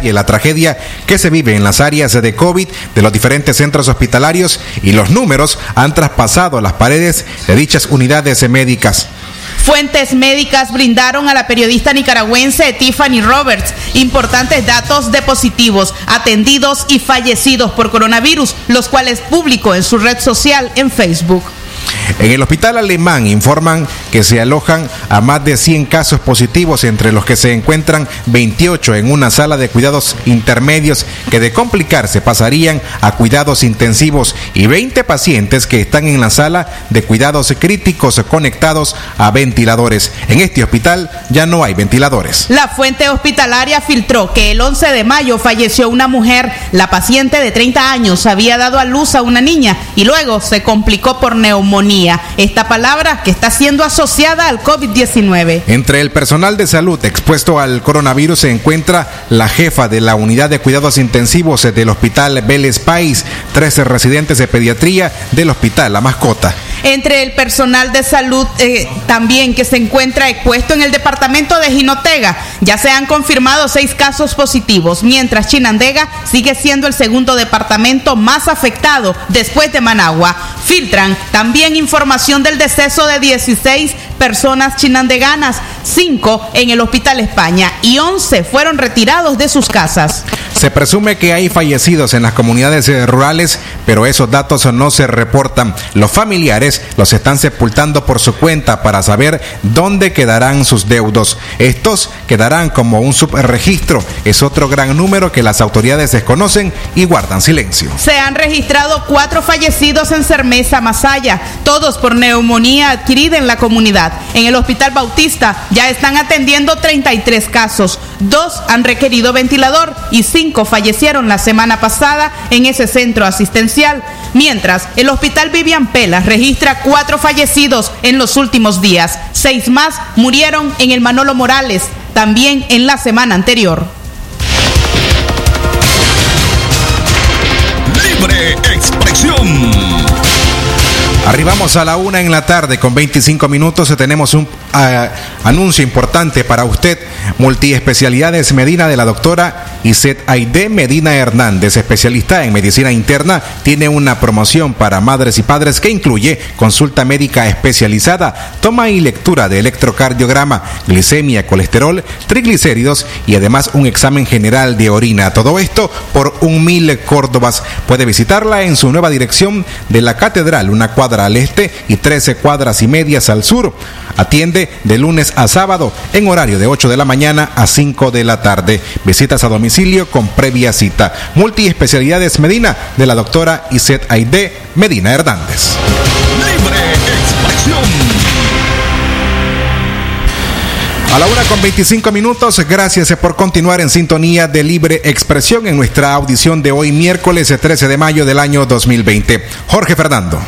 la tragedia que se vive en las áreas de COVID de los diferentes centros hospitalarios y los números han traspasado las paredes de dichas unidades médicas. Fuentes médicas brindaron a la periodista nicaragüense Tiffany Roberts importantes datos de positivos, atendidos y fallecidos por coronavirus, los cuales publicó en su red social en Facebook. En el hospital alemán informan que se alojan a más de 100 casos positivos, entre los que se encuentran 28 en una sala de cuidados intermedios que de complicarse pasarían a cuidados intensivos y 20 pacientes que están en la sala de cuidados críticos conectados a ventiladores. En este hospital ya no hay ventiladores. La fuente hospitalaria filtró que el 11 de mayo falleció una mujer. La paciente de 30 años había dado a luz a una niña y luego se complicó por neumonía esta palabra que está siendo asociada al COVID-19. Entre el personal de salud expuesto al coronavirus se encuentra la jefa de la unidad de cuidados intensivos del Hospital Vélez País, 13 residentes de pediatría del Hospital La Mascota. Entre el personal de salud eh, también que se encuentra expuesto en el departamento de Jinotega, ya se han confirmado seis casos positivos, mientras Chinandega sigue siendo el segundo departamento más afectado después de Managua. Filtran también información del deceso de 16 personas chinandeganas, 5 en el Hospital España y 11 fueron retirados de sus casas. Se presume que hay fallecidos en las comunidades eh, rurales, pero esos datos no se reportan. Los familiares los están sepultando por su cuenta para saber dónde quedarán sus deudos. Estos quedarán como un subregistro. Es otro gran número que las autoridades desconocen y guardan silencio. Se han registrado cuatro fallecidos en Cermesa, Masaya, todos por neumonía adquirida en la comunidad. En el Hospital Bautista ya están atendiendo 33 casos. Dos han requerido ventilador y cinco fallecieron la semana pasada en ese centro asistencial, mientras el Hospital Vivian Pelas registra cuatro fallecidos en los últimos días. Seis más murieron en el Manolo Morales, también en la semana anterior. Libre expresión. Arribamos a la una en la tarde con 25 minutos. Tenemos un uh, anuncio importante para usted. Multiespecialidades Medina de la doctora Iset Aide Medina Hernández, especialista en medicina interna, tiene una promoción para madres y padres que incluye consulta médica especializada, toma y lectura de electrocardiograma, glicemia, colesterol, triglicéridos y además un examen general de orina. Todo esto por un mil córdobas. Puede visitarla en su nueva dirección de la Catedral, una cuadra al este y 13 cuadras y medias al sur. Atiende de lunes a sábado en horario de 8 de la mañana a 5 de la tarde. Visitas a domicilio con previa cita. Multiespecialidades Medina de la doctora Iset Aide Medina Hernández. Libre expresión. A la una con 25 minutos, gracias por continuar en sintonía de Libre Expresión en nuestra audición de hoy, miércoles 13 de mayo del año 2020. Jorge Fernando.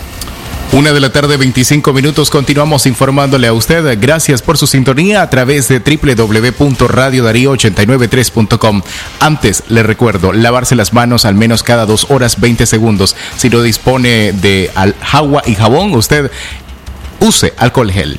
Una de la tarde, 25 minutos. Continuamos informándole a usted. Gracias por su sintonía a través de www.radiodarío893.com. Antes, le recuerdo, lavarse las manos al menos cada dos horas 20 segundos. Si no dispone de agua y jabón, usted use alcohol gel.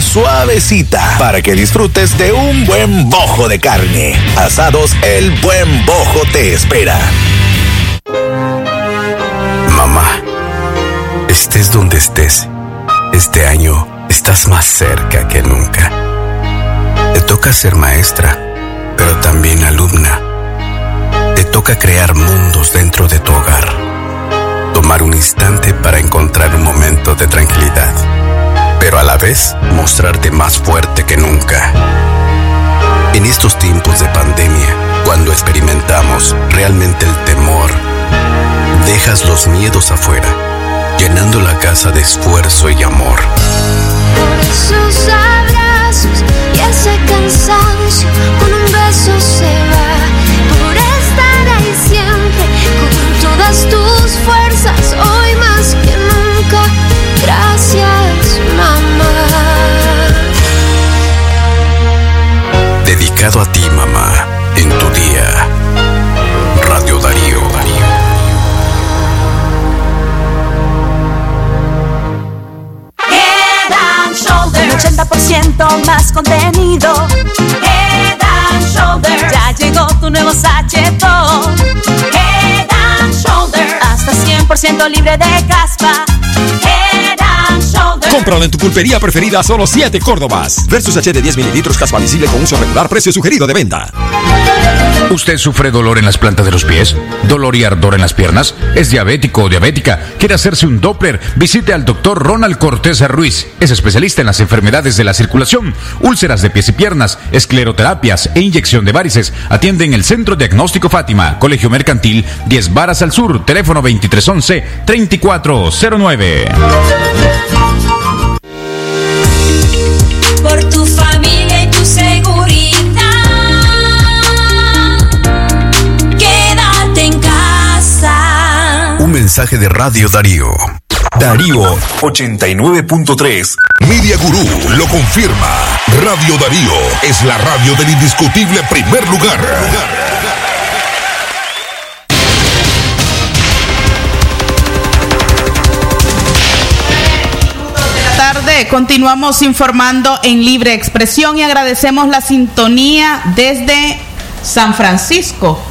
suavecita para que disfrutes de un buen bojo de carne. Asados El Buen Bojo te espera. Mamá, estés donde estés, este año estás más cerca que nunca. Te toca ser maestra, pero también alumna. Te toca crear mundos dentro de tu hogar. Tomar un instante para encontrar un momento de tranquilidad pero a la vez mostrarte más fuerte que nunca. En estos tiempos de pandemia, cuando experimentamos realmente el temor, dejas los miedos afuera, llenando la casa de esfuerzo y amor. Esos abrazos y ese cansancio, con un beso A ti, mamá, en tu día. Radio Darío. Head and Shoulders. 80% más contenido. Head and Shoulders. Ya llegó tu nuevo sachetón. Head and Shoulders. Hasta 100% libre de caspa. Cómpralo en tu pulpería preferida solo 7 Córdobas. Versus H de 10 mililitros caspa visible con uso regular, precio sugerido de venta. ¿Usted sufre dolor en las plantas de los pies? ¿Dolor y ardor en las piernas? ¿Es diabético o diabética? ¿Quiere hacerse un Doppler? Visite al doctor Ronald Cortés Ruiz. Es especialista en las enfermedades de la circulación, úlceras de pies y piernas, escleroterapias e inyección de varices. Atiende en el Centro Diagnóstico Fátima, Colegio Mercantil, 10 Varas al Sur, teléfono 2311-3409. Mensaje de Radio Darío. Darío 89.3. Media Gurú lo confirma. Radio Darío es la radio del indiscutible primer lugar. tarde. Continuamos informando en libre expresión y agradecemos la sintonía desde San Francisco.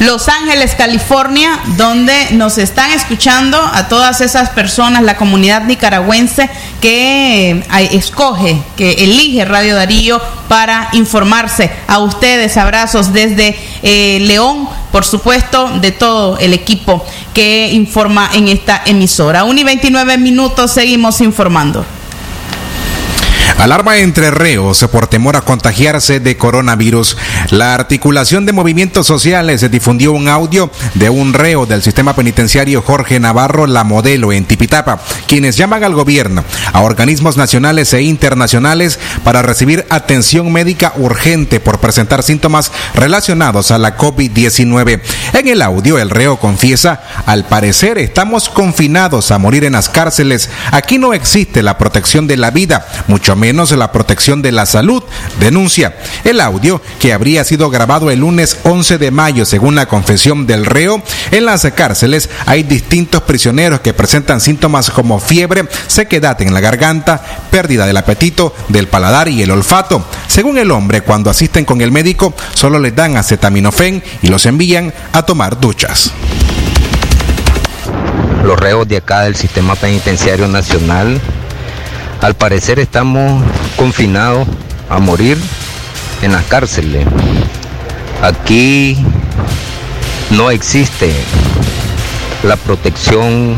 Los Ángeles, California, donde nos están escuchando a todas esas personas, la comunidad nicaragüense que eh, escoge, que elige Radio Darío para informarse. A ustedes, abrazos desde eh, León, por supuesto, de todo el equipo que informa en esta emisora. 1 y 29 minutos, seguimos informando. Alarma entre reos por temor a contagiarse de coronavirus. La articulación de movimientos sociales difundió un audio de un reo del sistema penitenciario Jorge Navarro La Modelo en Tipitapa, quienes llaman al gobierno, a organismos nacionales e internacionales para recibir atención médica urgente por presentar síntomas relacionados a la COVID-19. En el audio, el reo confiesa, al parecer estamos confinados a morir en las cárceles. Aquí no existe la protección de la vida, mucho menos la protección de la salud, denuncia. El audio, que habría sido grabado el lunes 11 de mayo según la confesión del reo, en las cárceles hay distintos prisioneros que presentan síntomas como fiebre, sequedad en la garganta, pérdida del apetito, del paladar y el olfato. Según el hombre, cuando asisten con el médico, solo les dan acetaminofén y los envían a tomar duchas. los reos de acá del sistema penitenciario nacional. Al parecer estamos confinados a morir en las cárceles. Aquí no existe la protección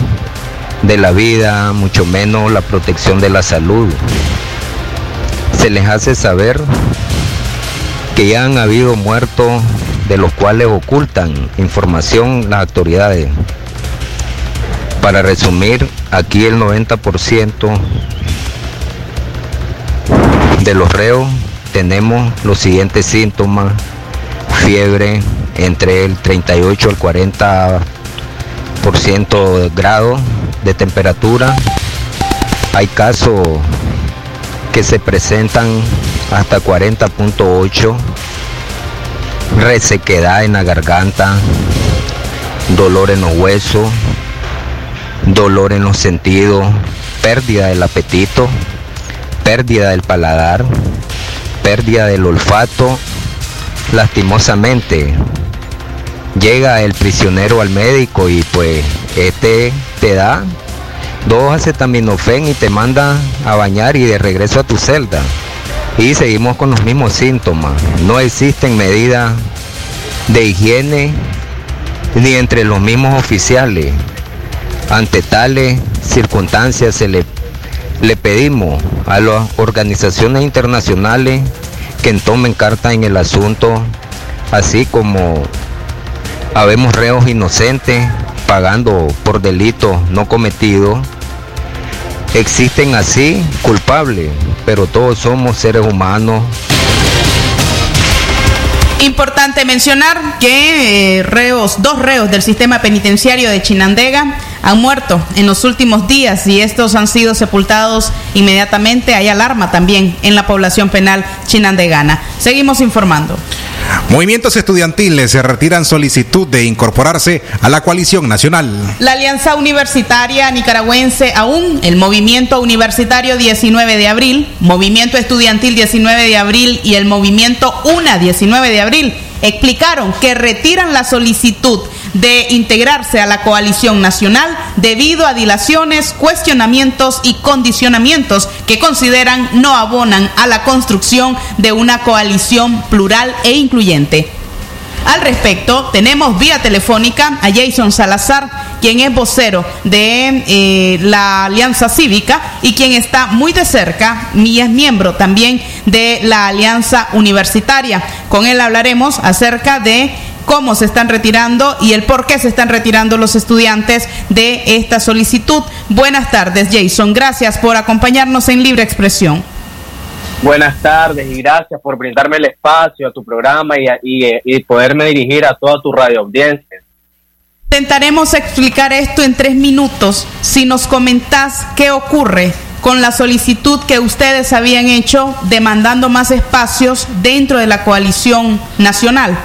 de la vida, mucho menos la protección de la salud. Se les hace saber que ya han habido muertos de los cuales ocultan información las autoridades. Para resumir, aquí el 90% de los reos tenemos los siguientes síntomas. Fiebre entre el 38 al 40% de grado de temperatura. Hay casos que se presentan hasta 40.8. Resequedad en la garganta, dolor en los huesos, dolor en los sentidos, pérdida del apetito, pérdida del paladar, pérdida del olfato. Lastimosamente, llega el prisionero al médico y pues este te da dos acetaminofén y te manda a bañar y de regreso a tu celda. Y seguimos con los mismos síntomas. No existen medidas de higiene ni entre los mismos oficiales. Ante tales circunstancias se le Le pedimos a las organizaciones internacionales que tomen carta en el asunto, así como habemos reos inocentes pagando por delitos no cometidos. Existen así culpables, pero todos somos seres humanos Importante mencionar que eh, reos, dos reos del sistema penitenciario de Chinandega han muerto en los últimos días y estos han sido sepultados inmediatamente. Hay alarma también en la población penal chinandegana. Seguimos informando. Movimientos estudiantiles se retiran solicitud de incorporarse a la coalición nacional. La Alianza Universitaria Nicaragüense aún, el Movimiento Universitario 19 de abril, Movimiento Estudiantil 19 de abril y el Movimiento UNA 19 de abril explicaron que retiran la solicitud de integrarse a la coalición nacional debido a dilaciones, cuestionamientos y condicionamientos que consideran no abonan a la construcción de una coalición plural e incluyente. Al respecto, tenemos vía telefónica a Jason Salazar, quien es vocero de eh, la Alianza Cívica y quien está muy de cerca y es miembro también de la Alianza Universitaria. Con él hablaremos acerca de cómo se están retirando y el por qué se están retirando los estudiantes de esta solicitud. Buenas tardes, Jason. Gracias por acompañarnos en Libre Expresión. Buenas tardes y gracias por brindarme el espacio a tu programa y, y, y poderme dirigir a toda tu radio audiencia. Intentaremos explicar esto en tres minutos. Si nos comentás qué ocurre con la solicitud que ustedes habían hecho demandando más espacios dentro de la coalición nacional.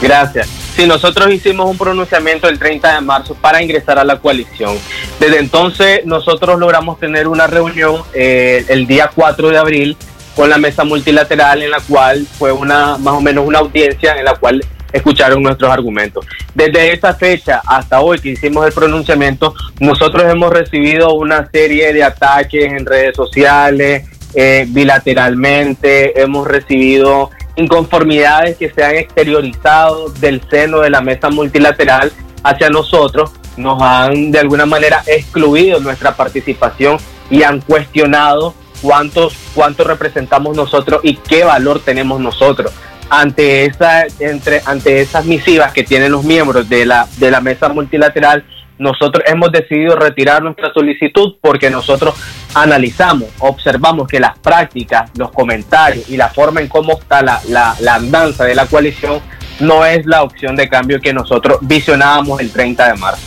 Gracias. Sí, nosotros hicimos un pronunciamiento el 30 de marzo para ingresar a la coalición. Desde entonces nosotros logramos tener una reunión eh, el día 4 de abril con la mesa multilateral en la cual fue una más o menos una audiencia en la cual escucharon nuestros argumentos. Desde esa fecha hasta hoy que hicimos el pronunciamiento, nosotros hemos recibido una serie de ataques en redes sociales, eh, bilateralmente, hemos recibido inconformidades que se han exteriorizado del seno de la mesa multilateral hacia nosotros, nos han de alguna manera excluido nuestra participación y han cuestionado cuántos, cuánto representamos nosotros y qué valor tenemos nosotros. Ante, esa, entre, ante esas misivas que tienen los miembros de la, de la mesa multilateral, nosotros hemos decidido retirar nuestra solicitud porque nosotros analizamos, observamos que las prácticas, los comentarios y la forma en cómo está la, la, la andanza de la coalición no es la opción de cambio que nosotros visionábamos el 30 de marzo.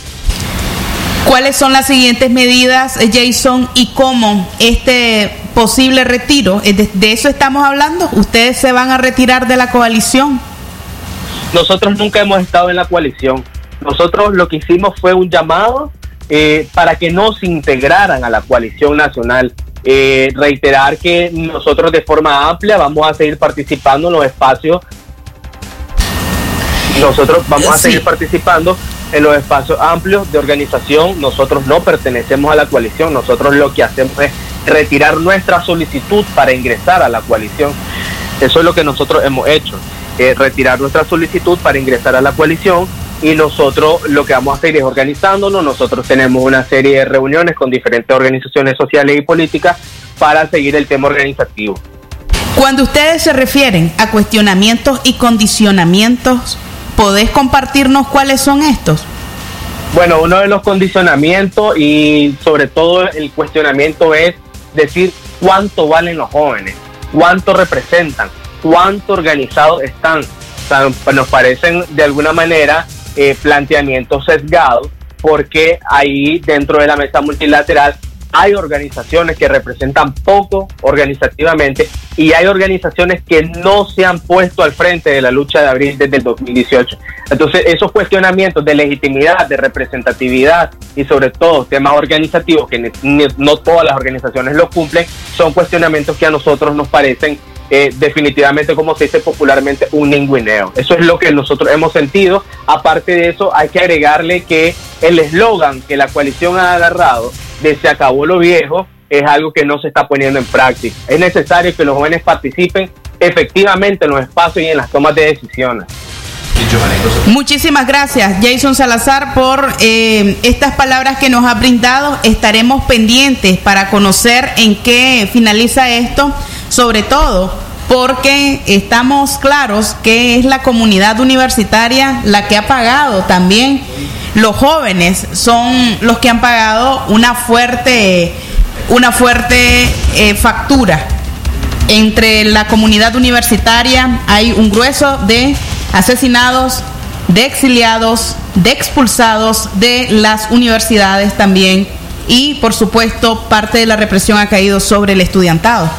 ¿Cuáles son las siguientes medidas, eh, Jason, y cómo este posible retiro, eh, de, de, eso estamos hablando? ¿Ustedes se van a retirar de la coalición? Nosotros nunca hemos estado en la coalición. Nosotros lo que hicimos fue un llamado eh, para que no se integraran a la coalición nacional. Eh, reiterar que nosotros de forma amplia vamos a seguir participando en los espacios. Nosotros vamos a seguir participando en los espacios amplios de organización. Nosotros no pertenecemos a la coalición. Nosotros lo que hacemos es retirar nuestra solicitud para ingresar a la coalición. Eso es lo que nosotros hemos hecho. Eh, retirar nuestra solicitud para ingresar a la coalición y nosotros lo que vamos a hacer es organizándonos. Nosotros tenemos una serie de reuniones con diferentes organizaciones sociales y políticas para seguir el tema organizativo. Cuando ustedes se refieren a cuestionamientos y condicionamientos, ¿podés compartirnos cuáles son estos? Bueno, uno de los condicionamientos y sobre todo el cuestionamiento es decir cuánto valen los jóvenes, cuánto representan, cuánto organizados están. O sea, nos parecen de alguna manera eh, planteamientos sesgados porque ahí dentro de la mesa multilateral hay organizaciones que representan poco organizativamente y hay organizaciones que no se han puesto al frente de la lucha de abril desde el 2018. Entonces, esos cuestionamientos de legitimidad, de representatividad y sobre todo temas organizativos que no todas las organizaciones lo cumplen, son cuestionamientos que a nosotros nos parecen eh, definitivamente, como se dice popularmente, un ningüineo. Eso es lo que nosotros hemos sentido. Aparte de eso, hay que agregarle que el eslogan que la coalición ha agarrado de se acabó lo viejo es algo que no se está poniendo en práctica. Es necesario que los jóvenes participen efectivamente en los espacios y en las tomas de decisiones. Muchísimas gracias, Jason Salazar, por eh, estas palabras que nos ha brindado. Estaremos pendientes para conocer en qué finaliza esto, sobre todo porque estamos claros que es la comunidad universitaria la que ha pagado también. Los jóvenes son los que han pagado una fuerte, una fuerte eh, factura. Entre la comunidad universitaria hay un grueso de asesinados, de exiliados, de expulsados de las universidades también y por supuesto parte de la represión ha caído sobre el estudiantado.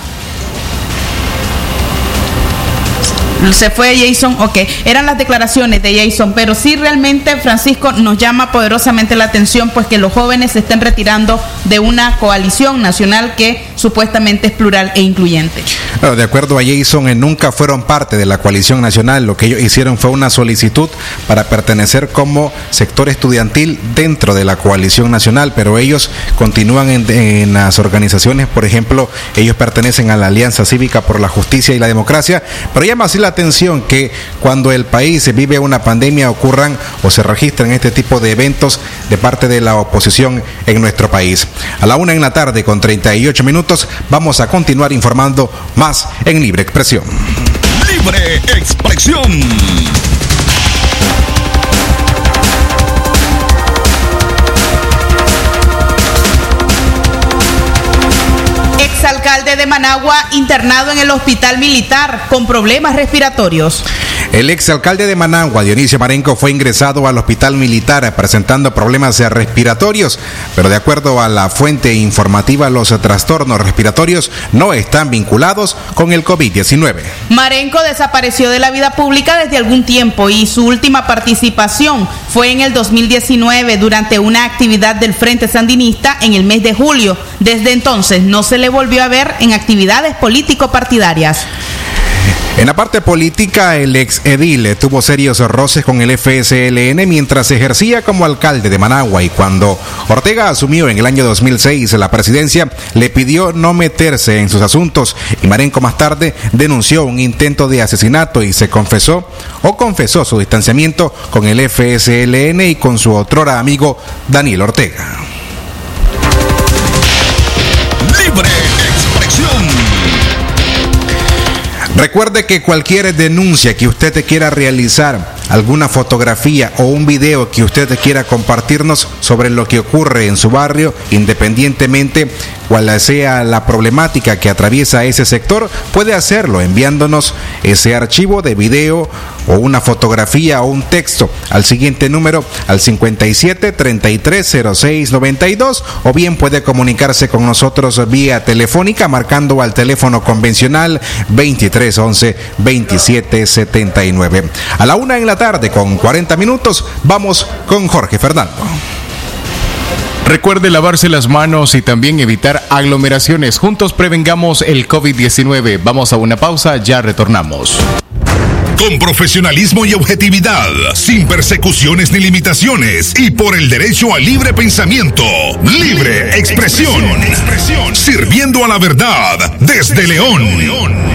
Se fue Jason, ok. Eran las declaraciones de Jason, pero sí realmente, Francisco, nos llama poderosamente la atención, pues que los jóvenes se estén retirando de una coalición nacional que supuestamente es plural e incluyente. de acuerdo a Jason, eh, nunca fueron parte de la coalición nacional. Lo que ellos hicieron fue una solicitud para pertenecer como sector estudiantil dentro de la coalición nacional, pero ellos continúan en, en las organizaciones, por ejemplo, ellos pertenecen a la Alianza Cívica por la Justicia y la Democracia, pero llama así la atención que cuando el país vive una pandemia ocurran o se registran este tipo de eventos de parte de la oposición en nuestro país. A la una en la tarde con 38 minutos vamos a continuar informando más en Libre Expresión. Libre Expresión. Exalcalde de Managua internado en el hospital militar con problemas respiratorios. El exalcalde de Managua, Dionisio Marenco, fue ingresado al hospital militar presentando problemas respiratorios, pero de acuerdo a la fuente informativa, los trastornos respiratorios no están vinculados con el COVID-19. Marenco desapareció de la vida pública desde algún tiempo y su última participación fue en el 2019 durante una actividad del Frente Sandinista en el mes de julio. Desde entonces no se le volvió a ver en actividades político-partidarias. En la parte política, el ex edil tuvo serios roces con el FSLN mientras ejercía como alcalde de Managua y cuando Ortega asumió en el año 2006 la presidencia, le pidió no meterse en sus asuntos y Marenco más tarde denunció un intento de asesinato y se confesó o confesó su distanciamiento con el FSLN y con su otrora amigo Daniel Ortega. Libre Recuerde que cualquier denuncia que usted quiera realizar, alguna fotografía o un video que usted quiera compartirnos sobre lo que ocurre en su barrio, independientemente cuál sea la problemática que atraviesa ese sector, puede hacerlo enviándonos ese archivo de video o una fotografía o un texto al siguiente número al 57 33 06 92 o bien puede comunicarse con nosotros vía telefónica marcando al teléfono convencional 23 11 27 79. A la una en la tarde con 40 minutos vamos con Jorge Fernando. Recuerde lavarse las manos y también evitar aglomeraciones. Juntos prevengamos el COVID-19. Vamos a una pausa, ya retornamos. Con profesionalismo y objetividad, sin persecuciones ni limitaciones y por el derecho al libre pensamiento, libre expresión, sirviendo a la verdad desde León.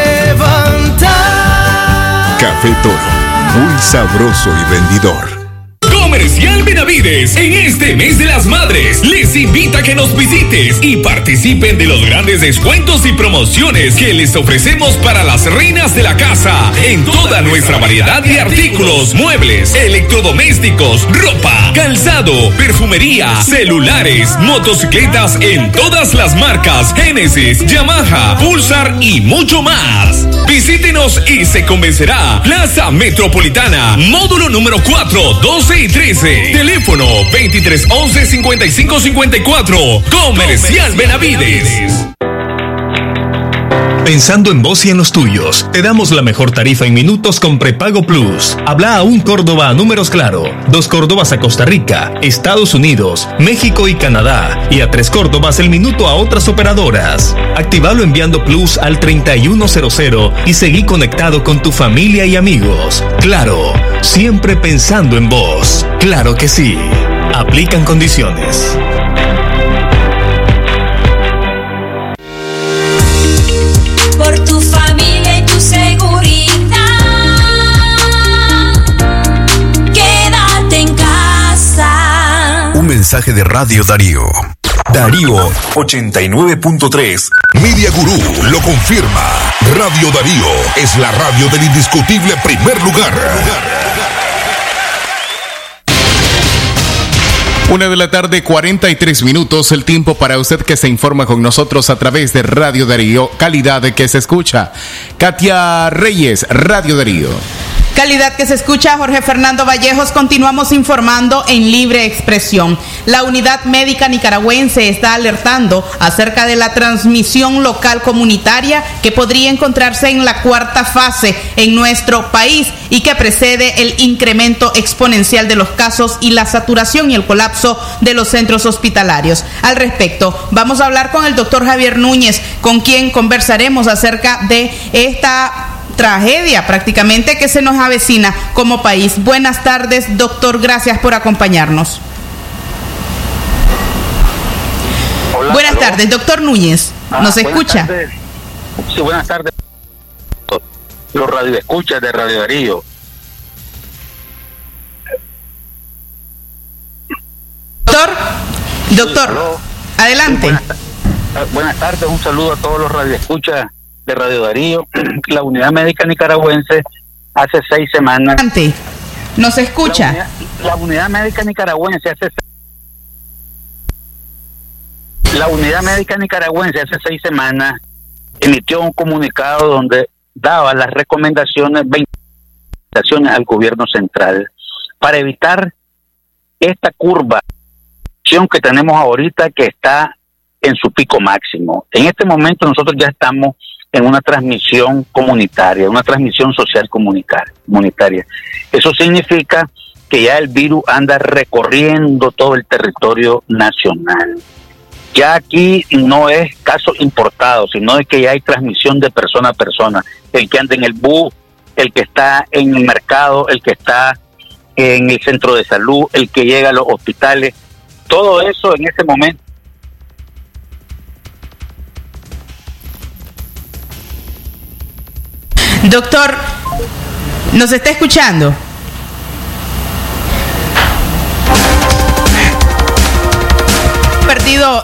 Café Toro, muy sabroso y rendidor. Comercial Benavides. En este mes de las madres, les invita a que nos visites y participen de los grandes descuentos y promociones que les ofrecemos para las reinas de la casa en toda nuestra variedad de artículos, muebles, electrodomésticos, ropa, calzado, perfumería, celulares, motocicletas en todas las marcas Genesis, Yamaha, Pulsar y mucho más. Visítenos y se convencerá. Plaza Metropolitana, módulo número 4, 12 y 13. Teléfono 2311 5554. Comercial Benavides. Pensando en vos y en los tuyos, te damos la mejor tarifa en minutos con prepago plus. Habla a un Córdoba a números claro, dos Córdobas a Costa Rica, Estados Unidos, México y Canadá, y a tres Córdobas el minuto a otras operadoras. Activalo enviando plus al 3100 y seguí conectado con tu familia y amigos. Claro, siempre pensando en vos. Claro que sí. Aplican condiciones. Mensaje de Radio Darío. Darío 89.3. Media Gurú lo confirma. Radio Darío es la radio del indiscutible primer lugar. Una de la tarde, 43 minutos, el tiempo para usted que se informa con nosotros a través de Radio Darío, calidad que se escucha. Katia Reyes, Radio Darío. Calidad que se escucha, Jorge Fernando Vallejos. Continuamos informando en libre expresión. La unidad médica nicaragüense está alertando acerca de la transmisión local comunitaria que podría encontrarse en la cuarta fase en nuestro país y que precede el incremento exponencial de los casos y la saturación y el colapso de los centros hospitalarios. Al respecto, vamos a hablar con el doctor Javier Núñez, con quien conversaremos acerca de esta tragedia prácticamente que se nos avecina como país. Buenas tardes, doctor, gracias por acompañarnos. buenas tardes, doctor Núñez. Ah, ¿Nos escucha? tardes. Sí, buenas tardes. Los radioescuchas de Radio Darío. Doctor, doctor, adelante. Buenas, buenas tardes, un saludo a todos los radioescuchas de Radio Darío. La unidad médica nicaragüense hace seis semanas. ¿Nos escucha? La unidad, la unidad médica nicaragüense hace la unidad médica nicaragüense hace seis semanas emitió un comunicado donde daba las recomendaciones 20 recomendaciones al gobierno central para evitar esta curva que tenemos ahorita que está en su pico máximo. En este momento nosotros ya estamos en una transmisión comunitaria, una transmisión social comunicar- comunitaria. Eso significa que ya el virus anda recorriendo todo el territorio nacional. Ya aquí no es caso importado, sino de que ya hay transmisión de persona a persona. El que anda en el bus, el que está en el mercado, el que está en el centro de salud, el que llega a los hospitales, todo eso en ese momento Doctor, ¿nos está escuchando?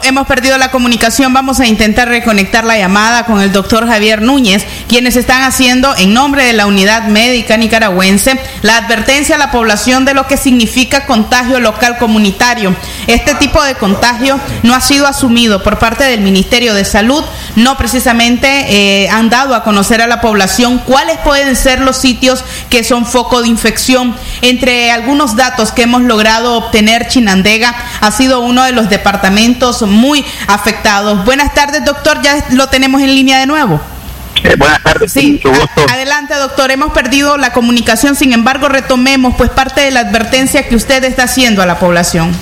Hemos perdido la comunicación. Vamos a intentar reconectar la llamada con el doctor Javier Núñez, quienes están haciendo en nombre de la unidad médica nicaragüense la advertencia a la población de lo que significa contagio local comunitario. Este tipo de contagio no ha sido asumido por parte del Ministerio de Salud, no precisamente eh, han dado a conocer a la población cuáles pueden ser los sitios que son foco de infección. Entre algunos datos que hemos logrado obtener, Chinandega ha sido uno de los departamentos muy afectados. Buenas tardes, doctor, ya lo tenemos en línea de nuevo. Eh, buenas tardes, Sí, mucho gusto. adelante doctor, hemos perdido la comunicación, sin embargo retomemos pues parte de la advertencia que usted está haciendo a la población.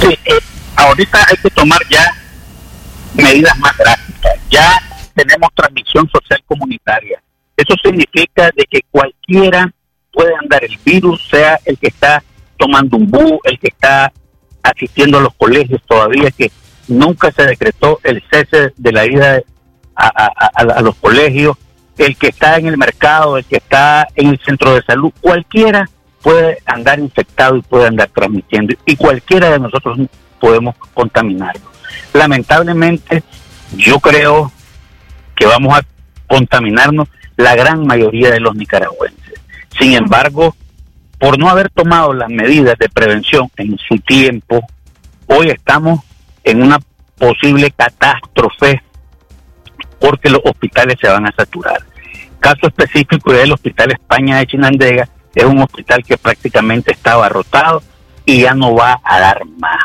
Sí, eh, ahorita hay que tomar ya medidas más drásticas. Ya tenemos transmisión social comunitaria. Eso significa de que cualquiera puede andar el virus, sea el que está tomando un bus, el que está asistiendo a los colegios todavía, que nunca se decretó el cese de la ida a, a- a- a los colegios, el que está en el mercado, el que está en el centro de salud, cualquiera puede andar infectado y puede andar transmitiendo y cualquiera de nosotros podemos contaminarlo. Lamentablemente, yo creo que vamos a contaminarnos la gran mayoría de los nicaragüenses. Sin embargo, por no haber tomado las medidas de prevención en su tiempo, hoy estamos en una posible catástrofe porque los hospitales se van a saturar. Caso específico del Hospital España de Chinandega, es un hospital que prácticamente está abarrotado y ya no va a dar más.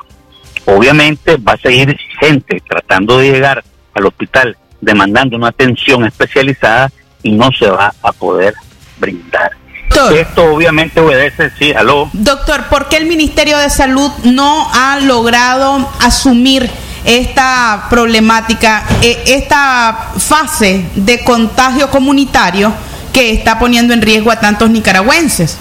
Obviamente va a seguir gente tratando de llegar al hospital demandando una atención especializada y no se va a poder brindar. Esto obviamente obedece, sí, aló. Doctor, ¿por qué el Ministerio de Salud no ha logrado asumir esta problemática, eh, esta fase de contagio comunitario que está poniendo en riesgo a tantos nicaragüenses?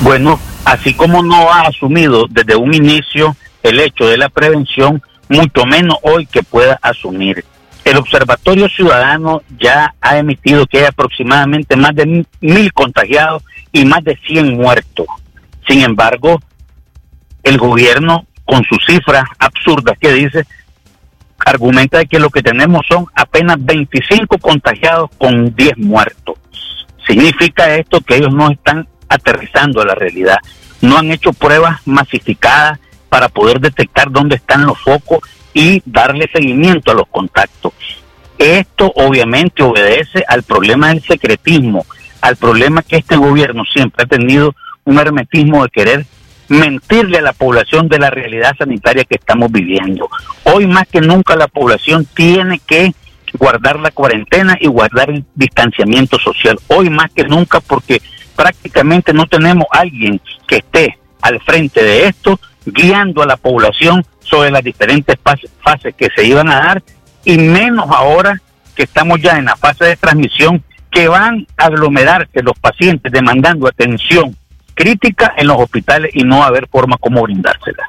Bueno, así como no ha asumido desde un inicio el hecho de la prevención, mucho menos hoy que pueda asumir. El Observatorio Ciudadano ya ha emitido que hay aproximadamente más de mil contagiados y más de 100 muertos. Sin embargo, el gobierno, con sus cifras absurdas que dice, argumenta que lo que tenemos son apenas 25 contagiados con 10 muertos. Significa esto que ellos no están aterrizando a la realidad. No han hecho pruebas masificadas para poder detectar dónde están los focos y darle seguimiento a los contactos. Esto obviamente obedece al problema del secretismo, al problema que este gobierno siempre ha tenido un hermetismo de querer mentirle a la población de la realidad sanitaria que estamos viviendo. Hoy más que nunca la población tiene que guardar la cuarentena y guardar el distanciamiento social. Hoy más que nunca porque prácticamente no tenemos alguien que esté al frente de esto guiando a la población sobre las diferentes fases que se iban a dar y menos ahora que estamos ya en la fase de transmisión que van a aglomerarse los pacientes demandando atención crítica en los hospitales y no haber forma como brindársela.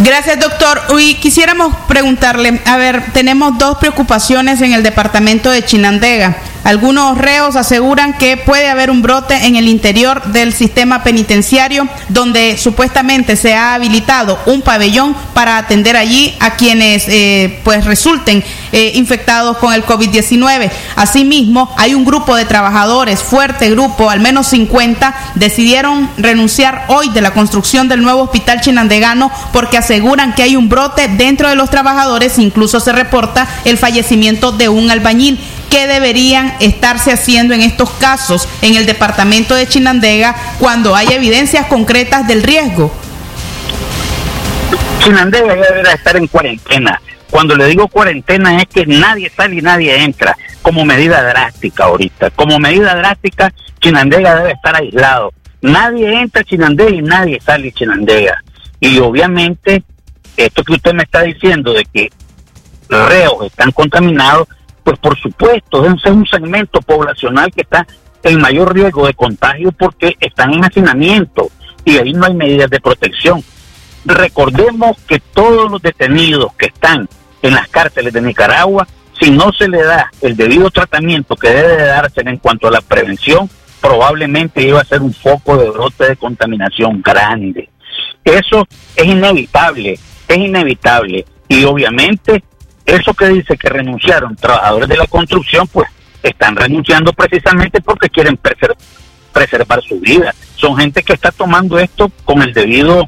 Gracias, doctor. Hoy quisiéramos preguntarle, a ver, tenemos dos preocupaciones en el departamento de Chinandega. Algunos reos aseguran que puede haber un brote en el interior del sistema penitenciario donde supuestamente se ha habilitado un pabellón para atender allí a quienes eh, pues resulten eh, infectados con el COVID-19. Asimismo, hay un grupo de trabajadores, fuerte grupo, al menos 50, decidieron renunciar hoy de la construcción del nuevo hospital chinandegano porque aseguran que hay un brote dentro de los trabajadores, incluso se reporta el fallecimiento de un albañil. ¿Qué deberían estarse haciendo en estos casos en el departamento de Chinandega cuando hay evidencias concretas del riesgo? Chinandega ya deberá estar en cuarentena. Cuando le digo cuarentena es que nadie sale y nadie entra, como medida drástica ahorita. Como medida drástica, Chinandega debe estar aislado. Nadie entra a Chinandega y nadie sale a Chinandega. Y obviamente, esto que usted me está diciendo de que reos están contaminados, pues por supuesto, es un segmento poblacional que está en mayor riesgo de contagio porque están en hacinamiento y ahí no hay medidas de protección. Recordemos que todos los detenidos que están en las cárceles de Nicaragua, si no se le da el debido tratamiento que debe de darse en cuanto a la prevención, probablemente iba a ser un foco de brote de contaminación grande. Eso es inevitable, es inevitable. Y obviamente eso que dice que renunciaron trabajadores de la construcción, pues están renunciando precisamente porque quieren preservar su vida. Son gente que está tomando esto con el debido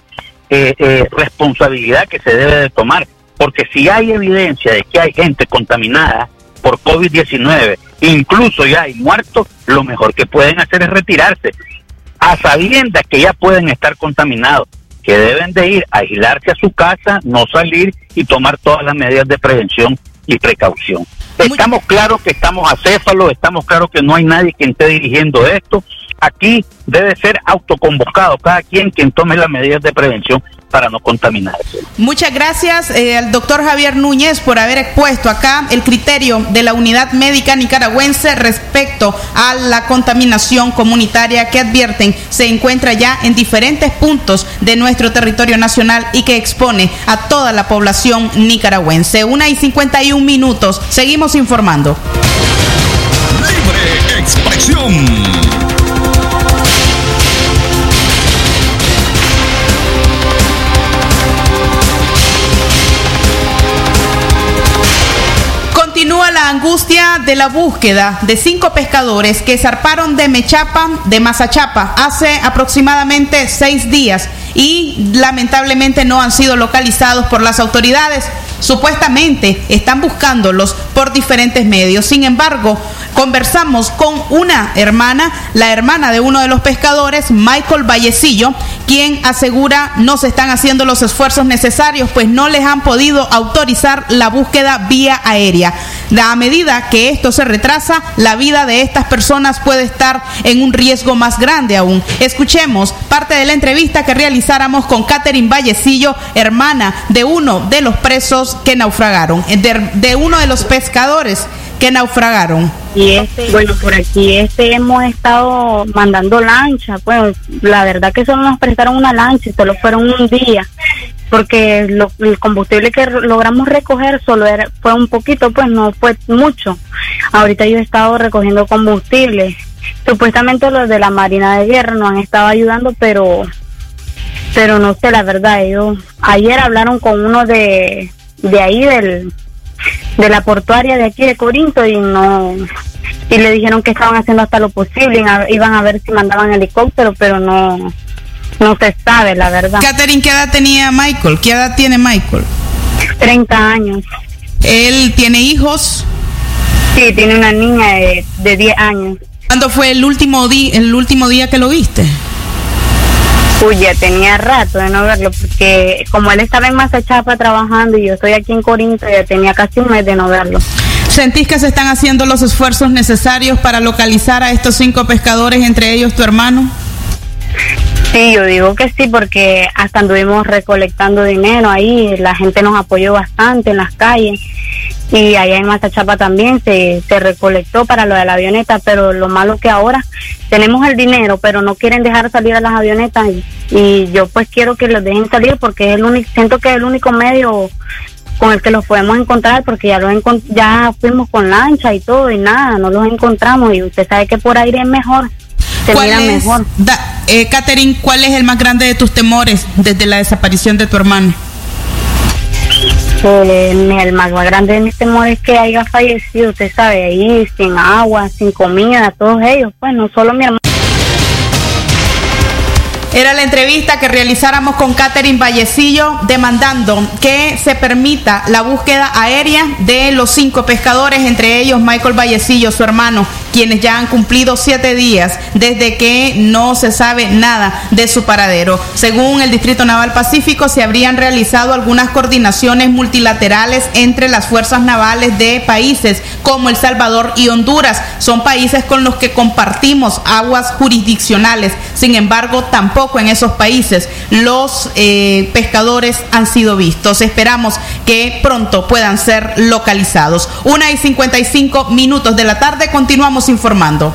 eh, eh, responsabilidad que se debe de tomar. Porque si hay evidencia de que hay gente contaminada por COVID-19, incluso ya hay muertos, lo mejor que pueden hacer es retirarse, a sabiendas que ya pueden estar contaminados que deben de ir a aislarse a su casa, no salir y tomar todas las medidas de prevención y precaución. Estamos claros que estamos acéfalos, estamos claros que no hay nadie que esté dirigiendo esto. Aquí debe ser autoconvocado cada quien quien tome las medidas de prevención para no contaminarse. Muchas gracias eh, al doctor Javier Núñez por haber expuesto acá el criterio de la unidad médica nicaragüense respecto a la contaminación comunitaria que advierten se encuentra ya en diferentes puntos de nuestro territorio nacional y que expone a toda la población nicaragüense. Una y 51 minutos. Seguimos informando. Libre expresión. Angustia de la búsqueda de cinco pescadores que zarparon de Mechapa, de Mazachapa, hace aproximadamente seis días y lamentablemente no han sido localizados por las autoridades. Supuestamente están buscándolos por diferentes medios. Sin embargo, conversamos con una hermana, la hermana de uno de los pescadores, Michael Vallecillo, quien asegura no se están haciendo los esfuerzos necesarios, pues no les han podido autorizar la búsqueda vía aérea. A medida que esto se retrasa, la vida de estas personas puede estar en un riesgo más grande aún. Escuchemos parte de la entrevista que realizáramos con Catherine Vallecillo, hermana de uno de los presos que naufragaron, de, de uno de los pescadores que naufragaron. Y este, bueno, por aquí este hemos estado mandando lancha, pues la verdad que solo nos prestaron una lancha y solo fueron un día, porque lo- el combustible que logramos recoger solo era, fue un poquito, pues no fue mucho. Ahorita yo he estado recogiendo combustible. Supuestamente los de la Marina de Guerra nos han estado ayudando, pero pero no sé la verdad. Ellos ayer hablaron con uno de, de ahí del de la portuaria de aquí de Corinto y no y le dijeron que estaban haciendo hasta lo posible iban a- iban a ver si mandaban helicóptero pero no no se sabe la verdad Catherine, ¿qué edad tenía Michael? ¿Qué edad tiene Michael? 30 años ¿Él tiene hijos? sí tiene una niña de, de 10 años ¿Cuándo fue el último día el último día que lo viste? Uy, ya tenía rato de no verlo porque como él estaba en Mazachapa trabajando y yo estoy aquí en Corinto ya tenía casi un mes de no verlo ¿Sentís que se están haciendo los esfuerzos necesarios para localizar a estos cinco pescadores, entre ellos tu hermano? Sí, yo digo que sí, porque hasta anduvimos recolectando dinero ahí, la gente nos apoyó bastante en las calles y allá en Mazachapa también se, se recolectó para lo de la avioneta, pero lo malo que ahora tenemos el dinero, pero no quieren dejar salir a las avionetas y, y yo pues quiero que los dejen salir porque es el único, siento que es el único medio con el que los podemos encontrar porque ya los encon- ya fuimos con lancha y todo y nada, no los encontramos y usted sabe que por aire es mejor, se ¿Cuál mira es, mejor. da- eh, Catherine, cuál es el más grande de tus temores desde la desaparición de tu hermano? Eh, el más grande de mis temores es que haya fallecido, usted sabe, ahí sin agua, sin comida, todos ellos, pues no solo mi hermano. Era la entrevista que realizáramos con Catherine Vallecillo demandando que se permita la búsqueda aérea de los cinco pescadores, entre ellos Michael Vallecillo, su hermano, quienes ya han cumplido siete días desde que no se sabe nada de su paradero. Según el Distrito Naval Pacífico, se habrían realizado algunas coordinaciones multilaterales entre las fuerzas navales de países como El Salvador y Honduras. Son países con los que compartimos aguas jurisdiccionales. Sin embargo, tampoco en esos países los eh, pescadores han sido vistos. Esperamos que pronto puedan ser localizados. Una y 55 minutos de la tarde continuamos informando.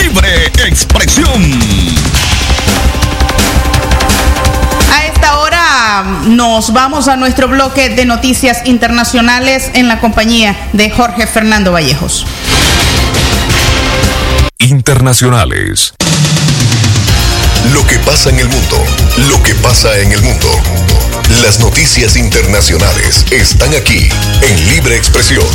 Libre expresión. A esta hora nos vamos a nuestro bloque de noticias internacionales en la compañía de Jorge Fernando Vallejos. Internacionales. Lo que pasa en el mundo. Lo que pasa en el mundo. Las noticias internacionales están aquí en Libre Expresión.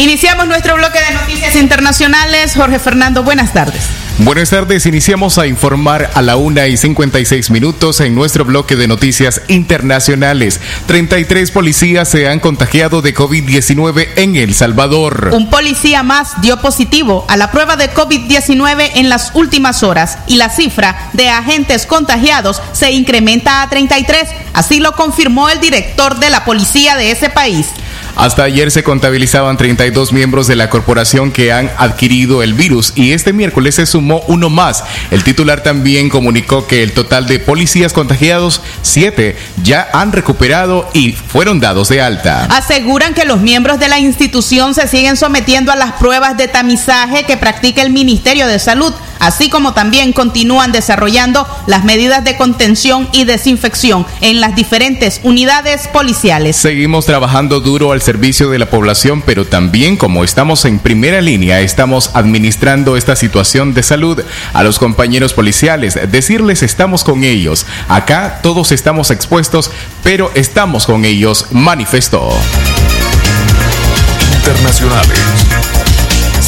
Iniciamos nuestro bloque de noticias internacionales. Jorge Fernando, buenas tardes. Buenas tardes, iniciamos a informar a la una y 56 minutos en nuestro bloque de noticias internacionales. 33 policías se han contagiado de COVID-19 en El Salvador. Un policía más dio positivo a la prueba de COVID-19 en las últimas horas y la cifra de agentes contagiados se incrementa a 33. Así lo confirmó el director de la policía de ese país. Hasta ayer se contabilizaban 32 miembros de la corporación que han adquirido el virus y este miércoles se sumó uno más. El titular también comunicó que el total de policías contagiados, siete, ya han recuperado y fueron dados de alta. Aseguran que los miembros de la institución se siguen sometiendo a las pruebas de tamizaje que practica el Ministerio de Salud así como también continúan desarrollando las medidas de contención y desinfección en las diferentes unidades policiales. Seguimos trabajando duro al servicio de la población, pero también como estamos en primera línea, estamos administrando esta situación de salud a los compañeros policiales, decirles estamos con ellos. Acá todos estamos expuestos, pero estamos con ellos, manifestó. Internacionales.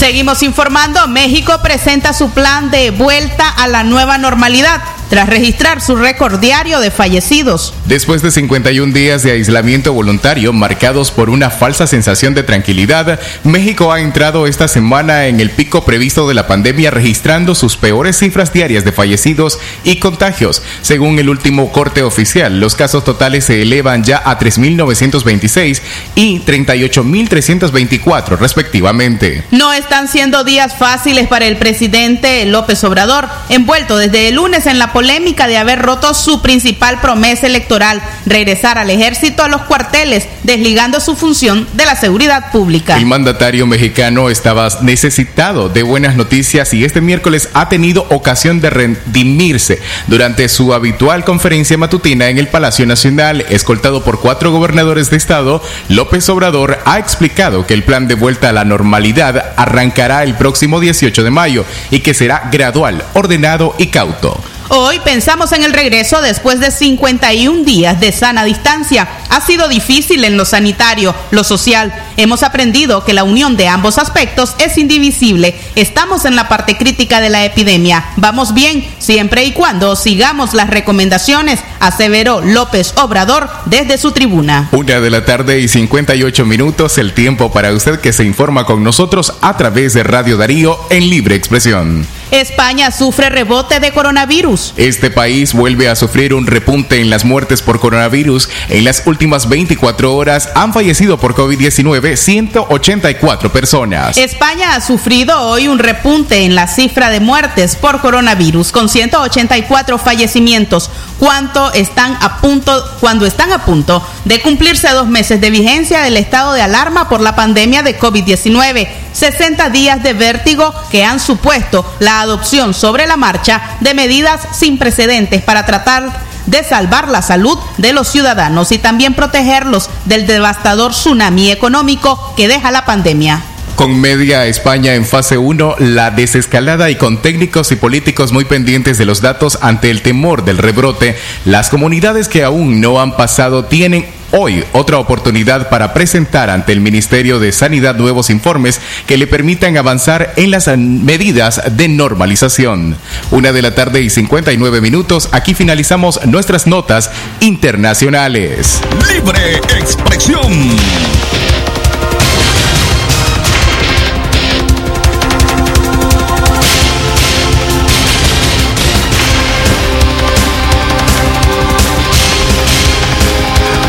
Seguimos informando, México presenta su plan de vuelta a la nueva normalidad tras registrar su récord diario de fallecidos. Después de 51 días de aislamiento voluntario marcados por una falsa sensación de tranquilidad, México ha entrado esta semana en el pico previsto de la pandemia registrando sus peores cifras diarias de fallecidos y contagios. Según el último corte oficial, los casos totales se elevan ya a 3.926 y 38.324 respectivamente. No están siendo días fáciles para el presidente López Obrador, envuelto desde el lunes en la polémica de haber roto su principal promesa electoral, regresar al ejército a los cuarteles, desligando su función de la seguridad pública. El mandatario mexicano estaba necesitado de buenas noticias y este miércoles ha tenido ocasión de redimirse durante su habitual conferencia matutina en el Palacio Nacional, escoltado por cuatro gobernadores de estado. López Obrador ha explicado que el plan de vuelta a la normalidad arrancará el próximo 18 de mayo y que será gradual, ordenado y cauto. Hoy pensamos en el regreso después de 51 días de sana distancia. Ha sido difícil en lo sanitario, lo social. Hemos aprendido que la unión de ambos aspectos es indivisible. Estamos en la parte crítica de la epidemia. Vamos bien siempre y cuando sigamos las recomendaciones, aseveró López Obrador desde su tribuna. Una de la tarde y 58 minutos, el tiempo para usted que se informa con nosotros a través de Radio Darío en libre expresión. España sufre rebote de coronavirus. Este país vuelve a sufrir un repunte en las muertes por coronavirus. En las últimas 24 horas han fallecido por COVID-19 184 personas. España ha sufrido hoy un repunte en la cifra de muertes por coronavirus con 184 fallecimientos. ¿Cuánto están a punto, cuando están a punto de cumplirse dos meses de vigencia del estado de alarma por la pandemia de COVID-19? 60 días de vértigo que han supuesto la adopción sobre la marcha de medidas sin precedentes para tratar de salvar la salud de los ciudadanos y también protegerlos del devastador tsunami económico que deja la pandemia. Con media España en fase 1, la desescalada y con técnicos y políticos muy pendientes de los datos ante el temor del rebrote, las comunidades que aún no han pasado tienen hoy otra oportunidad para presentar ante el Ministerio de Sanidad nuevos informes que le permitan avanzar en las medidas de normalización. Una de la tarde y 59 minutos, aquí finalizamos nuestras notas internacionales. Libre expresión.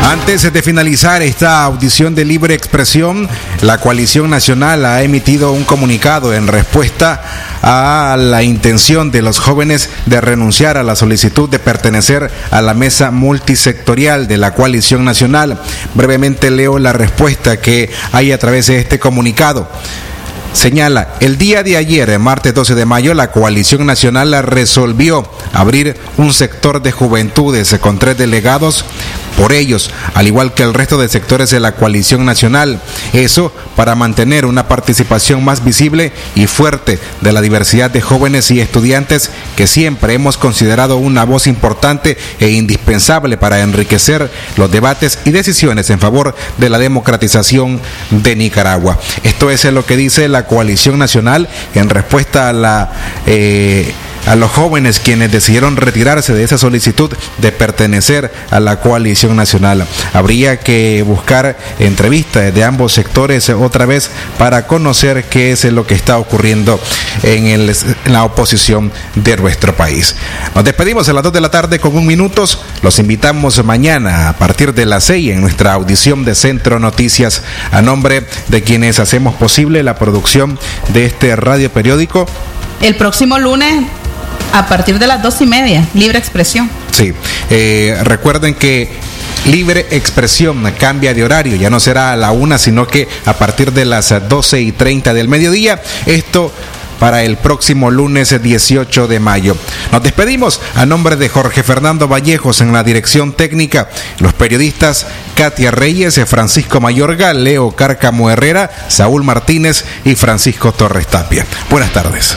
Antes de finalizar esta audición de libre expresión, la coalición nacional ha emitido un comunicado en respuesta a la intención de los jóvenes de renunciar a la solicitud de pertenecer a la mesa multisectorial de la coalición nacional. Brevemente leo la respuesta que hay a través de este comunicado. Señala, el día de ayer, martes 12 de mayo, la coalición nacional resolvió abrir un sector de juventudes con tres delegados por ellos, al igual que el resto de sectores de la coalición nacional. Eso para mantener una participación más visible y fuerte de la diversidad de jóvenes y estudiantes que siempre hemos considerado una voz importante e indispensable para enriquecer los debates y decisiones en favor de la democratización de Nicaragua. Esto es lo que dice la coalición nacional en respuesta a la... Eh, a los jóvenes quienes decidieron retirarse de esa solicitud de pertenecer a la coalición nacional. Habría que buscar entrevistas de ambos sectores otra vez para conocer qué es lo que está ocurriendo en, la oposición de nuestro país. Nos despedimos a las 2 de la tarde con un minutos. Los invitamos mañana a partir de las 6 en nuestra audición de Centro Noticias a nombre de quienes hacemos posible la producción de este radio periódico. El próximo lunes a partir de las dos y media, libre expresión. Sí, eh, recuerden que libre expresión cambia de horario, ya no será a la una, sino que a partir de las 12 y 30 del mediodía. Esto para el próximo lunes 18 de mayo. Nos despedimos a nombre de Jorge Fernando Vallejos en la dirección técnica, los periodistas Katia Reyes, Francisco Mayorga, Leo Cárcamo Herrera, Saúl Martínez y Francisco Torres Tapia. Buenas tardes.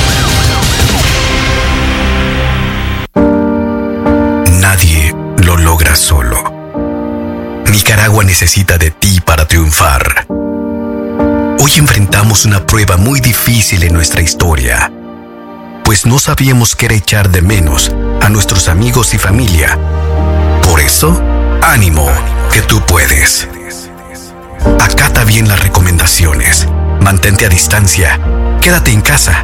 Solo. Nicaragua necesita de ti para triunfar. Hoy enfrentamos una prueba muy difícil en nuestra historia, pues no sabíamos qué era echar de menos a nuestros amigos y familia. Por eso, ánimo, que tú puedes. Acata bien las recomendaciones, mantente a distancia, quédate en casa,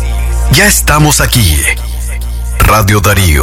ya estamos aquí. Radio Darío